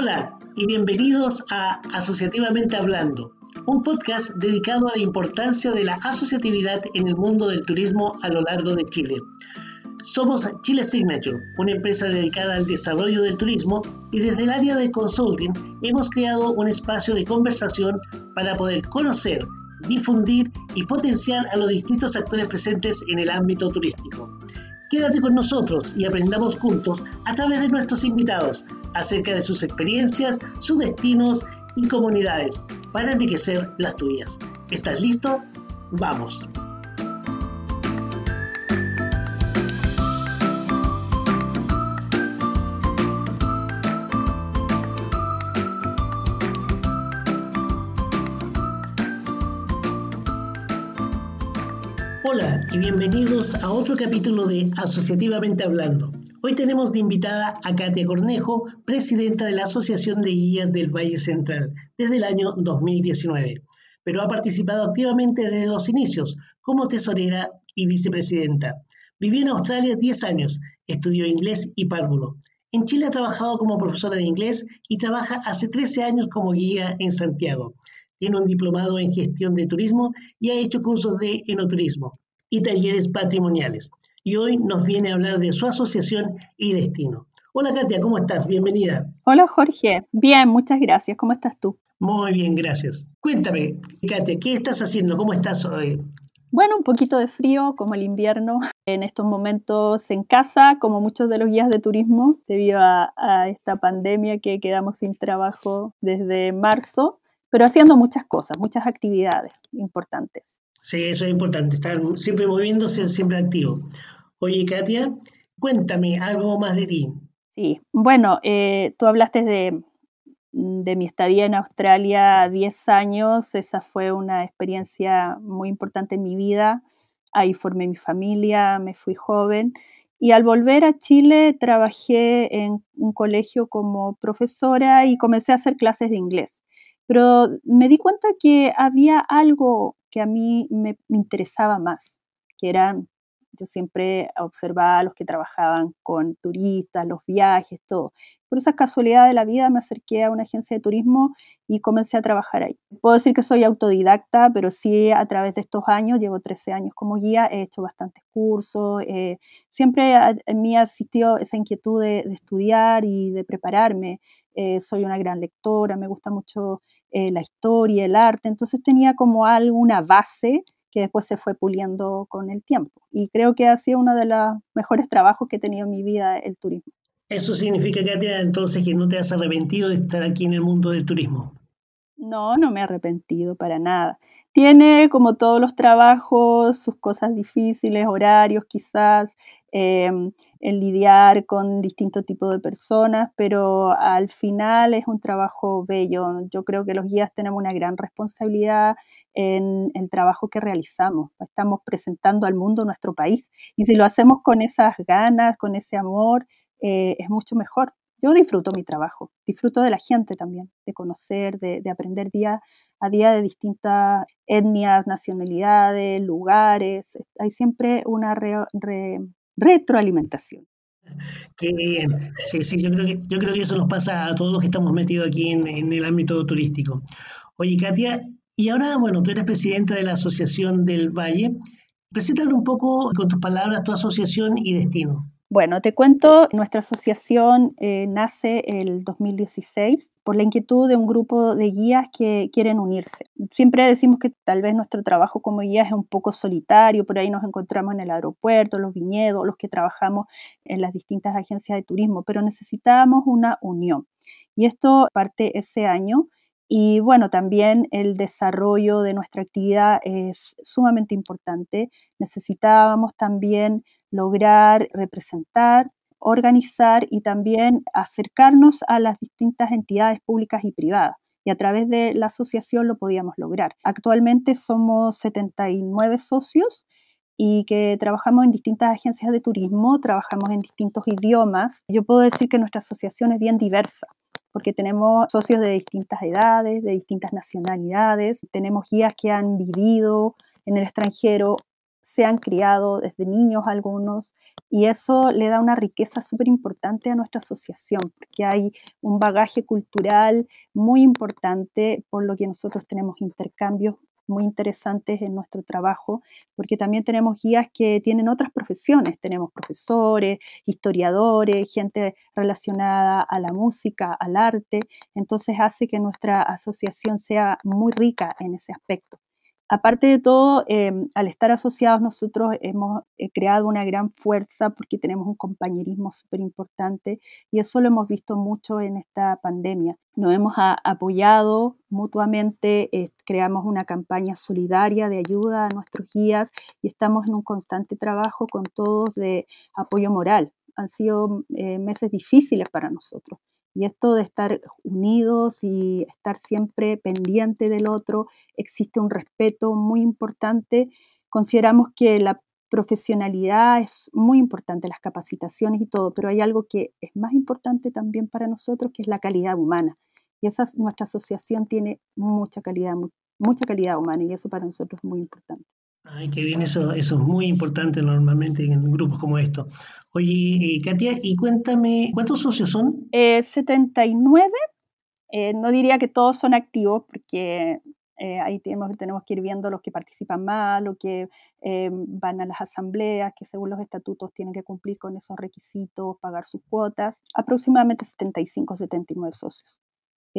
Hola y bienvenidos a Asociativamente Hablando, un podcast dedicado a la importancia de la asociatividad en el mundo del turismo a lo largo de Chile. Somos Chile Signature, una empresa dedicada al desarrollo del turismo y desde el área de consulting hemos creado un espacio de conversación para poder conocer, difundir y potenciar a los distintos actores presentes en el ámbito turístico. Quédate con nosotros y aprendamos juntos a través de nuestros invitados acerca de sus experiencias, sus destinos y comunidades para enriquecer las tuyas. ¿Estás listo? ¡Vamos! Bienvenidos a otro capítulo de Asociativamente Hablando. Hoy tenemos de invitada a Katia Cornejo, presidenta de la Asociación de Guías del Valle Central desde el año 2019, pero ha participado activamente desde los inicios como tesorera y vicepresidenta. Vivió en Australia 10 años, estudió inglés y párvulo. En Chile ha trabajado como profesora de inglés y trabaja hace 13 años como guía en Santiago tiene un diplomado en gestión de turismo y ha hecho cursos de enoturismo y talleres patrimoniales. Y hoy nos viene a hablar de su asociación y destino. Hola Katia, ¿cómo estás? Bienvenida. Hola Jorge, bien, muchas gracias. ¿Cómo estás tú? Muy bien, gracias. Cuéntame, Katia, ¿qué estás haciendo? ¿Cómo estás hoy? Bueno, un poquito de frío, como el invierno, en estos momentos en casa, como muchos de los guías de turismo, debido a, a esta pandemia que quedamos sin trabajo desde marzo pero haciendo muchas cosas, muchas actividades importantes. Sí, eso es importante, estar siempre moviéndose, siempre activo. Oye, Katia, cuéntame algo más de ti. Sí, bueno, eh, tú hablaste de, de mi estadía en Australia 10 años, esa fue una experiencia muy importante en mi vida, ahí formé mi familia, me fui joven y al volver a Chile trabajé en un colegio como profesora y comencé a hacer clases de inglés. Pero me di cuenta que había algo a mí me, interesaba más, que eran, yo siempre observaba a los que trabajaban con turistas, los viajes, todo. Por esa casualidad de la vida me acerqué a una agencia de turismo y comencé a trabajar ahí. Puedo decir que soy autodidacta, pero sí a través de estos años, llevo 13 años como guía, he hecho bastantes cursos, eh, siempre en mí ha existido esa inquietud de, estudiar y de prepararme. Eh, soy una gran lectora, me gusta mucho eh, la historia, el arte, entonces tenía como alguna base que después se fue puliendo con el tiempo. Y creo que ha sido uno de los mejores trabajos que he tenido en mi vida el turismo. Eso significa, Katia, entonces que no te has arrepentido de estar aquí en el mundo del turismo. No, no me he arrepentido para nada. Tiene, como todos los trabajos, sus cosas difíciles, horarios quizás, em, el lidiar con distintos tipos de personas, pero al final es un trabajo bello. Yo creo que los guías tenemos una gran responsabilidad en el trabajo que realizamos. Estamos presentando al mundo nuestro país y si lo hacemos con esas ganas, con ese amor, eh, es mucho mejor yo disfruto mi trabajo, disfruto de la gente también, de conocer, de, aprender día a día de distintas etnias, nacionalidades, lugares. Hay siempre una retroalimentación. Qué bien. Sí, sí, yo creo, que, yo creo que eso nos pasa a todos los que estamos metidos aquí en, el ámbito turístico. Oye, Katia, y ahora, bueno, tú eres presidenta de la Asociación del Valle. Preséntale un poco con tus palabras tu asociación y destino. Bueno, te cuento, nuestra asociación eh, nace el 2016 por la inquietud de un grupo de guías que quieren unirse. Siempre decimos que tal vez nuestro trabajo como guías es un poco solitario, por ahí nos encontramos en el aeropuerto, los viñedos, los que trabajamos en las distintas agencias de turismo, pero necesitábamos una unión. Y esto parte ese año. Y bueno, también el desarrollo de nuestra actividad es sumamente importante. Necesitábamos también lograr representar, organizar y también acercarnos a las distintas entidades públicas y privadas. Y a través de la asociación lo podíamos lograr. Actualmente somos 79 socios y que trabajamos en distintas agencias de turismo, trabajamos en distintos idiomas. Yo puedo decir que nuestra asociación es bien diversa porque tenemos socios de distintas edades, de distintas nacionalidades, tenemos guías que han vivido en el extranjero se han criado desde niños algunos y eso le da una riqueza súper importante a nuestra asociación porque hay un bagaje cultural muy importante por lo que nosotros tenemos intercambios muy interesantes en nuestro trabajo, porque también tenemos guías que tienen otras profesiones, tenemos profesores, historiadores, gente relacionada a la música, al arte, entonces hace que nuestra asociación sea muy rica en ese aspecto. Aparte de todo, em, al estar asociados nosotros hemos eh, creado una gran fuerza porque tenemos un compañerismo súper importante y eso lo hemos visto mucho en esta pandemia. Nos hemos apoyado mutuamente, eh, creamos una campaña solidaria de ayuda a nuestros guías y estamos en un constante trabajo con todos de apoyo moral. Han sido eh, meses difíciles para nosotros y esto de estar unidos y estar siempre pendiente del otro, existe un respeto muy importante. Consideramos que la profesionalidad es muy importante, las capacitaciones y todo, pero hay algo que es más importante también para nosotros, que es la calidad humana. Y esa nuestra asociación tiene mucha calidad, mucha calidad humana y eso para nosotros es muy importante. Ay, qué bien, eso, eso es muy importante normalmente en grupos como estos. Oye, eh, Katia, y cuéntame, ¿cuántos socios son? Eh, 79. Eh, no diría que todos son activos, porque eh, ahí tenemos, que ir viendo los que participan más, los que van a las asambleas, que según los estatutos tienen que cumplir con esos requisitos, pagar sus cuotas. Aproximadamente 75, 79 socios.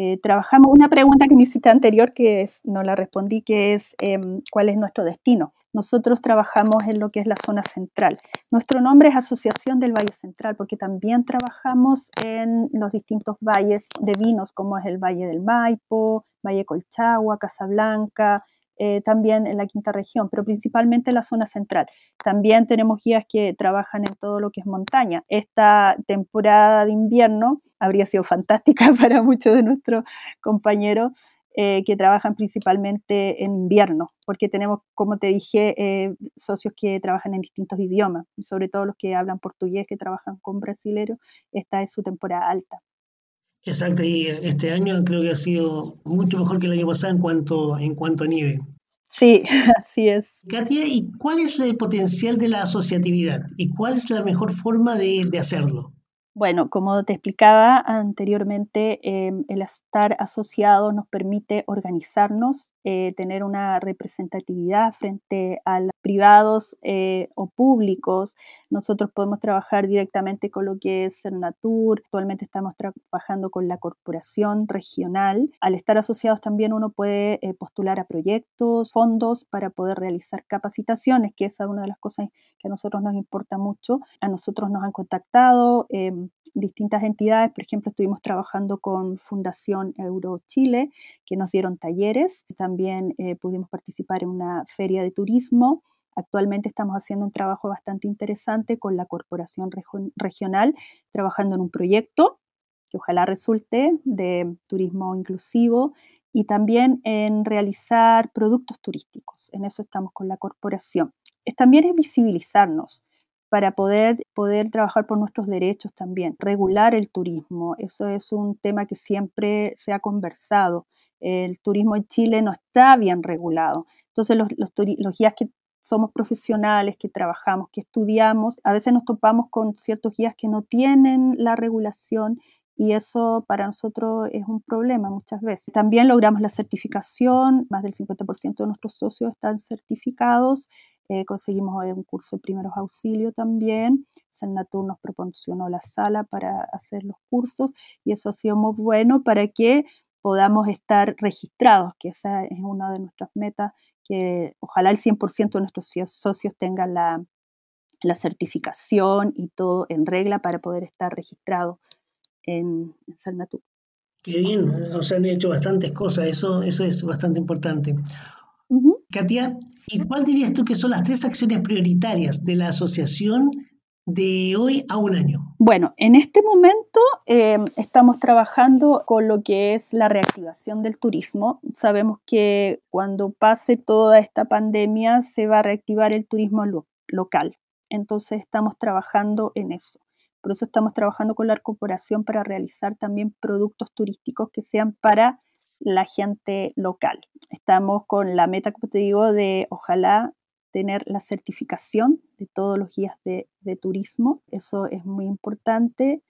Eh, trabajamos una pregunta que me hiciste anterior, que es, no la respondí, que es em, cuál es nuestro destino. Nosotros trabajamos en lo que es la zona central. Nuestro nombre es Asociación del Valle Central, porque también trabajamos en los distintos valles de vinos, como es el Valle del Maipo, Valle Colchagua, Casablanca, eh, también en la quinta región, pero principalmente en la zona central. También tenemos guías que trabajan en todo lo que es montaña. Esta temporada de invierno habría sido fantástica para muchos de nuestros compañeros eh, que trabajan principalmente en invierno, porque tenemos, como te dije, eh, socios que trabajan en distintos idiomas, sobre todo los que hablan portugués, que trabajan con brasileros, esta es su temporada alta. Exacto, y este año creo que ha sido mucho mejor que el año pasado en cuanto, en cuanto a nieve. Sí, así es. Katia, ¿y cuál es el potencial de la asociatividad? ¿Y cuál es la mejor forma de, de hacerlo? Bueno, como te explicaba anteriormente, em, el estar asociado nos permite organizarnos, eh, tener una representatividad frente a los privados eh, o públicos. Nosotros podemos trabajar directamente con lo que es Cernatur. Actualmente estamos trabajando con la corporación regional. Al estar asociados también uno puede eh, postular a proyectos, fondos para poder realizar capacitaciones, que esa es una de las cosas que a nosotros nos importa mucho. A nosotros nos han contactado em, distintas entidades. Por ejemplo, estuvimos trabajando con Fundación Euro Chile, que nos dieron talleres. También eh, pudimos participar en una feria de turismo. Actualmente estamos haciendo un trabajo bastante interesante con la Corporación Regional, trabajando en un proyecto que ojalá resulte de turismo inclusivo y también en realizar productos turísticos. En eso estamos con la corporación. Es, también es visibilizarnos para poder, poder trabajar por nuestros derechos también, regular el turismo. Eso es un tema que siempre se ha conversado. El turismo en Chile no está bien regulado. Entonces los, los, guías que somos profesionales, que trabajamos, que estudiamos, a veces nos topamos con ciertos guías que no tienen la regulación y eso para nosotros es un problema muchas veces. También logramos la certificación, más del 50% de nuestros socios están certificados, eh, conseguimos un curso de primeros auxilios también, Senatur nos proporcionó la sala para hacer los cursos y eso ha sido muy bueno para que podamos estar registrados, que esa es una de nuestras metas, que ojalá el 100% de nuestros socios tengan la, la certificación y todo en regla para poder estar registrados en, en Qué bien, o sea, han hecho bastantes cosas, eso, eso es bastante importante. Katia, ¿y cuál dirías tú que son las tres acciones prioritarias de la asociación de hoy a un año? Bueno, en este momento em, estamos trabajando con lo que es la reactivación del turismo. Sabemos que cuando pase toda esta pandemia se va a reactivar el turismo local. Entonces estamos trabajando en eso. Por eso estamos trabajando con la corporación para realizar también productos turísticos que sean para la gente local. Estamos con la meta, como te digo, de ojalá tener la certificación de todos los guías de, turismo, eso es muy importante.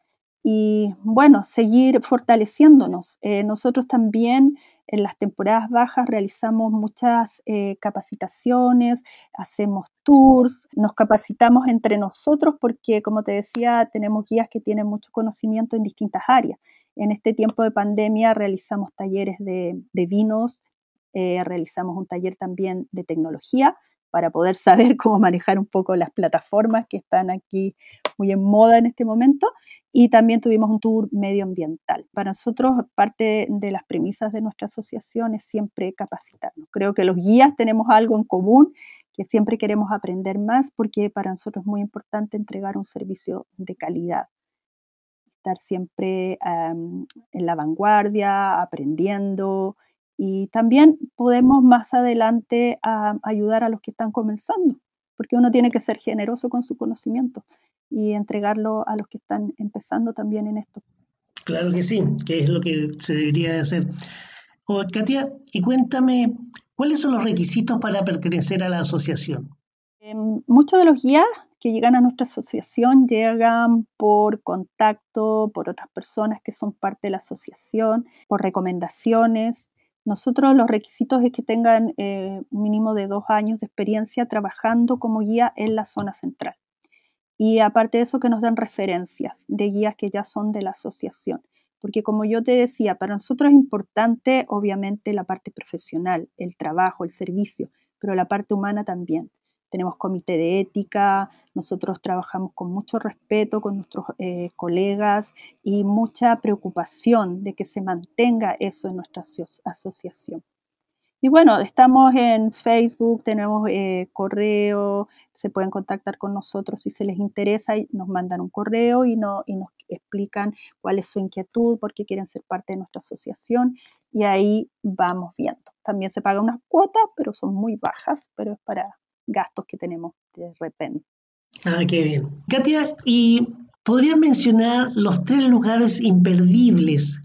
Y bueno, seguir fortaleciéndonos. Eh, nosotros también en las temporadas bajas realizamos muchas eh, capacitaciones, hacemos tours, nos capacitamos entre nosotros porque, como te decía, tenemos guías que tienen mucho conocimiento en distintas áreas. En este tiempo de pandemia realizamos talleres de, vinos, eh, realizamos un taller también de tecnología para poder saber cómo manejar un poco las plataformas que están aquí muy en moda en este momento. Y también tuvimos un tour medioambiental. Para nosotros, parte de las premisas de nuestra asociación es siempre capacitarnos. Creo que los guías tenemos algo en común, que siempre queremos aprender más, porque para nosotros es muy importante entregar un servicio de calidad. Estar siempre en la vanguardia, aprendiendo, y también podemos más adelante ayudar a los que están comenzando, porque uno tiene que ser generoso con su conocimiento y entregarlo a los que están empezando también en esto. Claro que sí, que es lo que se debería hacer. Oh, Katia, y cuéntame, ¿cuáles son los requisitos para pertenecer a la asociación? Em, muchos de los guías que llegan a nuestra asociación llegan por contacto, por otras personas que son parte de la asociación, por recomendaciones. Nosotros los requisitos es que tengan eh, un mínimo de dos años de experiencia trabajando como guía en la zona central. Y aparte de eso, que nos den referencias de guías que ya son de la asociación. Porque como yo te decía, para nosotros es importante obviamente la parte profesional, el trabajo, el servicio, pero la parte humana también tenemos comité de ética, nosotros trabajamos con mucho respeto con nuestros eh, colegas y mucha preocupación de que se mantenga eso en nuestra asociación. Y bueno, estamos en Facebook, tenemos eh, correo, se pueden contactar con nosotros si se les interesa, y nos mandan un correo y, y nos explican cuál es su inquietud, por qué quieren ser parte de nuestra asociación y ahí vamos viendo. También se paga unas cuotas, pero son muy bajas, pero es para gastos que tenemos de repente. Ah, qué bien. Katia, ¿y podrías mencionar los tres lugares imperdibles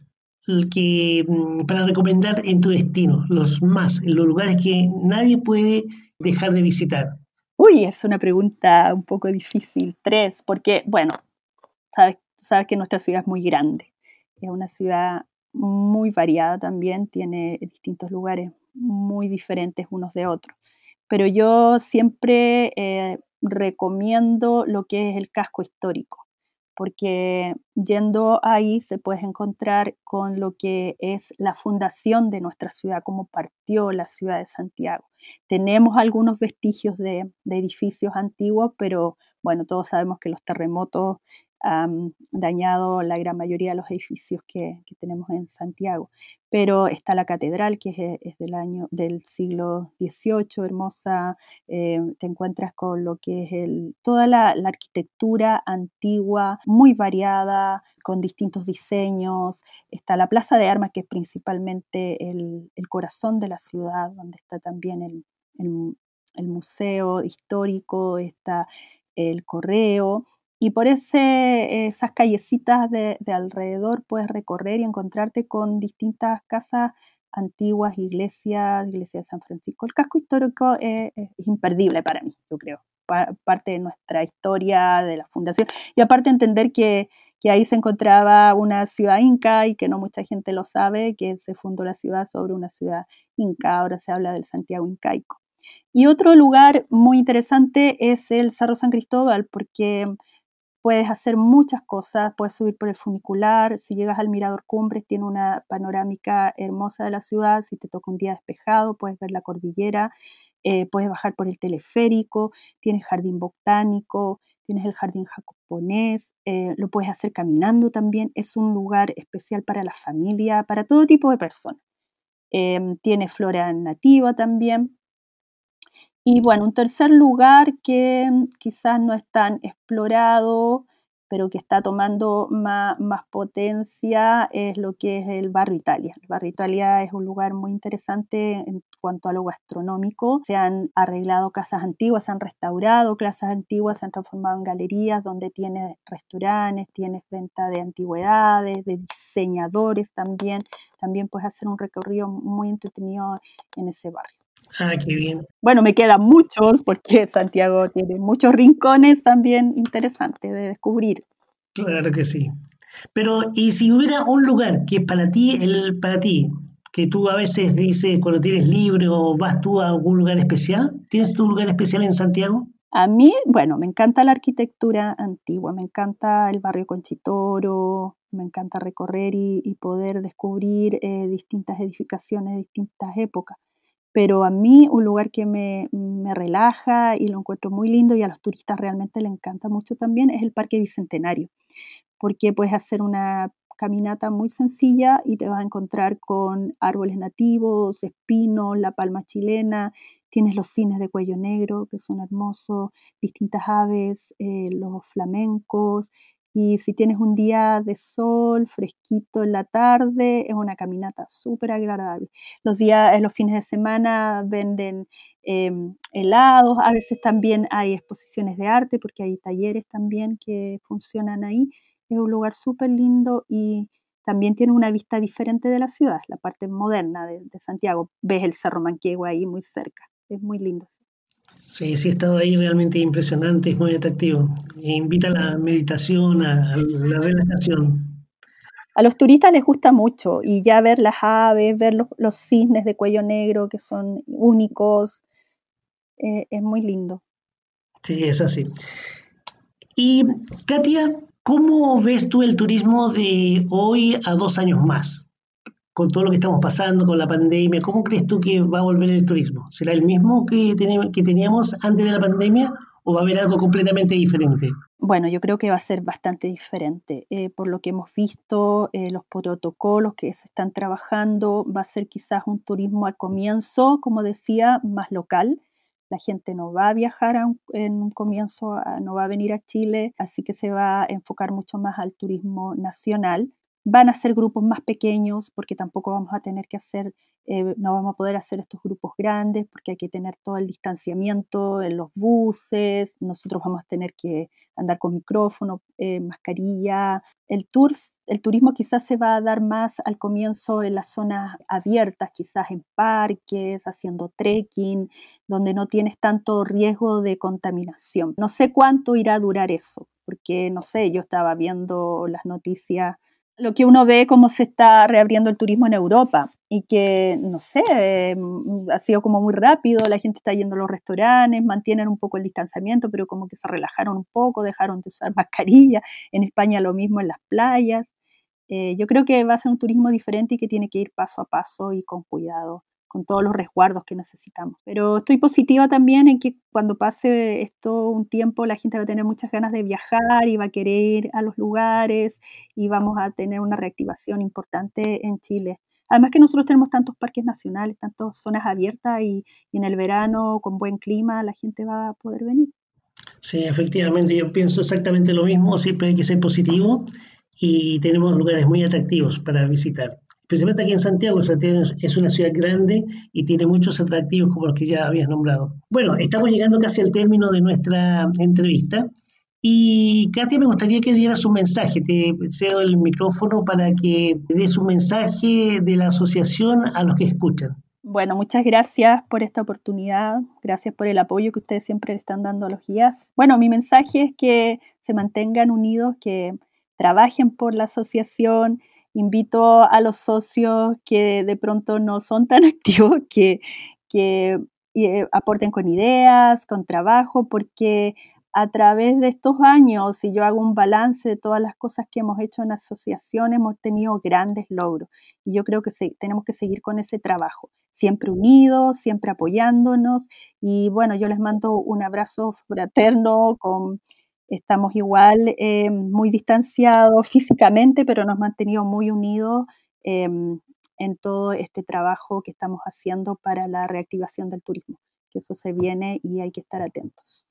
que, mm, para recomendar en tu destino? Los más, los lugares que nadie puede dejar de visitar. Uy, es una pregunta un poco difícil. Tres, porque, bueno, sabes, sabes que nuestra ciudad es muy grande. Es una ciudad muy variada también, tiene distintos lugares muy diferentes unos de otros pero yo siempre eh, recomiendo lo que es el casco histórico, porque yendo ahí se puede encontrar con lo que es la fundación de nuestra ciudad, cómo partió la ciudad de Santiago. Tenemos algunos vestigios de, de edificios antiguos, pero bueno, todos sabemos que los terremotos han dañado la gran mayoría de los edificios que, tenemos en Santiago. Pero está la catedral, que es, del año del siglo XVIII, hermosa. Eh, te encuentras con lo que es toda la, arquitectura antigua, muy variada, con distintos diseños. Está la Plaza de Armas, que es principalmente el, corazón de la ciudad, donde está también el museo histórico, está el correo y por esas callecitas de, alrededor puedes recorrer y encontrarte con distintas casas antiguas, iglesias, iglesia de San Francisco. El casco histórico es, imperdible para mí, yo creo, parte de nuestra historia, de la fundación, y aparte entender que, que, ahí se encontraba una ciudad inca y que no mucha gente lo sabe, que se fundó la ciudad sobre una ciudad inca, ahora se habla del Santiago incaico. Y otro lugar muy interesante es el Cerro San Cristóbal, porque puedes hacer muchas cosas, puedes subir por el funicular, si llegas al Mirador Cumbres tiene una panorámica hermosa de la ciudad, si te toca un día despejado puedes ver la cordillera, eh, puedes bajar por el teleférico, tienes jardín botánico, tienes el jardín japonés, eh, lo puedes hacer caminando también, es un lugar especial para la familia, para todo tipo de personas. Em, tiene flora nativa también, y bueno, un tercer lugar que mm, quizás no es tan explorado, pero que está tomando más, potencia es lo que es el barrio Italia. El barrio Italia es un lugar muy interesante en cuanto a lo gastronómico. Se han arreglado casas antiguas, se han restaurado casas antiguas, se han transformado en galerías donde tienes restaurantes, tienes venta de antigüedades, de diseñadores también. También puedes hacer un recorrido muy entretenido en ese barrio. Ah, qué bien. Bueno, me quedan muchos porque Santiago tiene muchos rincones también interesantes de descubrir. Claro que sí. Pero, ¿y si hubiera un lugar que para ti, el para ti, que tú a veces dices cuando tienes libre o vas tú a algún lugar especial? ¿Tienes tu lugar especial en Santiago? A mí, bueno, me encanta la arquitectura antigua, me encanta el barrio Conchitoro, me encanta recorrer y, poder descubrir eh, distintas edificaciones de distintas épocas. Pero a mí un lugar que me, me, relaja y lo encuentro muy lindo y a los turistas realmente le encanta mucho también es el Parque Bicentenario, porque puedes hacer una caminata muy sencilla y te vas a encontrar con árboles nativos, espinos, la palma chilena, tienes los cines de cuello negro que son hermosos, distintas aves, eh, los flamencos. Y si tienes un día de sol fresquito en la tarde, es una caminata súper agradable. Los días, los fines de semana venden em, helados, a veces también hay exposiciones de arte porque hay talleres también que funcionan ahí es un lugar súper lindo y también tiene una vista diferente de la ciudad, la parte moderna de, Santiago. Ves el Cerro Manquehue ahí muy cerca, es muy lindo. Sí, he estado ahí realmente impresionante, es muy atractivo. invita a la meditación, a, la relajación. A los turistas les gusta mucho y ya ver las aves, ver los, cisnes de cuello negro que son únicos, eh, es muy lindo. Sí, es así. Y Katia, ¿Cómo ves tú el turismo de hoy a dos años más? Con todo lo que estamos pasando, con la pandemia, ¿cómo crees tú que va a volver el turismo? ¿Será el mismo que, teníamos antes de la pandemia o va a haber algo completamente diferente? Bueno, yo creo que va a ser bastante diferente. Eh, por lo que hemos visto, eh, los protocolos que se están trabajando, va a ser quizás un turismo al comienzo, como decía, más local, la gente no va a viajar en un comienzo, no va a venir a Chile, así que se va a enfocar mucho más al turismo nacional. Van a ser grupos más pequeños porque tampoco vamos a tener que hacer, eh, no vamos a poder hacer estos grupos grandes porque hay que tener todo el distanciamiento en los buses, nosotros vamos a tener que andar con micrófono, eh, mascarilla. El tour el turismo quizás se va a dar más al comienzo en las zonas abiertas, quizás en parques, haciendo trekking, donde no tienes tanto riesgo de contaminación. No sé cuánto irá a durar eso, porque no sé, yo estaba viendo las noticias, lo que uno ve cómo se está reabriendo el turismo en Europa y que, no sé, mm, ha sido como muy rápido, la gente está yendo a los restaurantes, mantienen un poco el distanciamiento, pero como que se relajaron un poco, dejaron de usar mascarilla, en España lo mismo en las playas. Eh, yo creo que va a ser un turismo diferente y que tiene que ir paso a paso y con cuidado, con todos los resguardos que necesitamos. Pero estoy positiva también en que cuando pase esto un tiempo la gente va a tener muchas ganas de viajar y va a querer ir a los lugares y vamos a tener una reactivación importante en Chile. Además que nosotros tenemos tantos parques nacionales, tantas zonas abiertas y, y en el verano con buen clima la gente va a poder venir. Sí, efectivamente, yo pienso exactamente lo mismo, siempre hay que ser positivo y tenemos lugares muy atractivos para visitar. Especialmente aquí en Santiago, Santiago es una ciudad grande y tiene muchos atractivos como los que ya habías nombrado. Bueno, estamos llegando casi al término de nuestra entrevista y Katia, me gustaría que dieras un mensaje. Te cedo el micrófono para que des un mensaje de la asociación a los que escuchan. Bueno, muchas gracias por esta oportunidad, gracias por el apoyo que ustedes siempre le están dando a los guías. Bueno, mi mensaje es que se mantengan unidos, que trabajen por la asociación. Invito a los socios que de pronto no son tan activos que, que eh, aporten con ideas, con trabajo, porque a través de estos años, si yo hago un balance de todas las cosas que hemos hecho en asociación, hemos tenido grandes logros. Y yo creo que tenemos que seguir con ese trabajo, siempre unidos, siempre apoyándonos. Y bueno, yo les mando un abrazo fraterno con Estamos igual eh, muy distanciados físicamente, pero nos hemos mantenido muy unidos em, en todo este trabajo que estamos haciendo para la reactivación del turismo, que eso se viene y hay que estar atentos.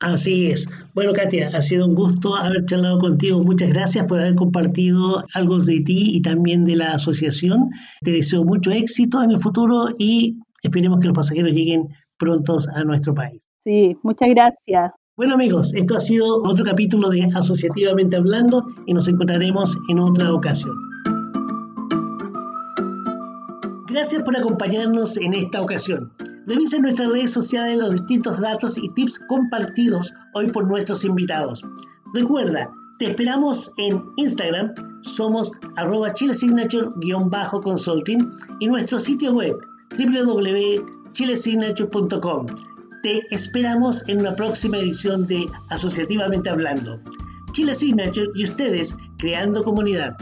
Así es. Bueno, Katia, ha sido un gusto haber charlado contigo. Muchas gracias por haber compartido algo de ti y también de la asociación. Te deseo mucho éxito en el futuro y esperemos que los pasajeros lleguen prontos a nuestro país. Sí, muchas gracias. Bueno amigos, esto ha sido otro capítulo de Asociativamente Hablando y nos encontraremos en otra ocasión. Gracias por acompañarnos en esta ocasión. Revisa en nuestras redes sociales los distintos datos y tips compartidos hoy por nuestros invitados. Recuerda, te esperamos en Instagram, somos arroba chilesignature-consulting y nuestro sitio web www.chilesignature.com. Te esperamos en una próxima edición de Asociativamente Hablando. Chile Signature y ustedes creando comunidad.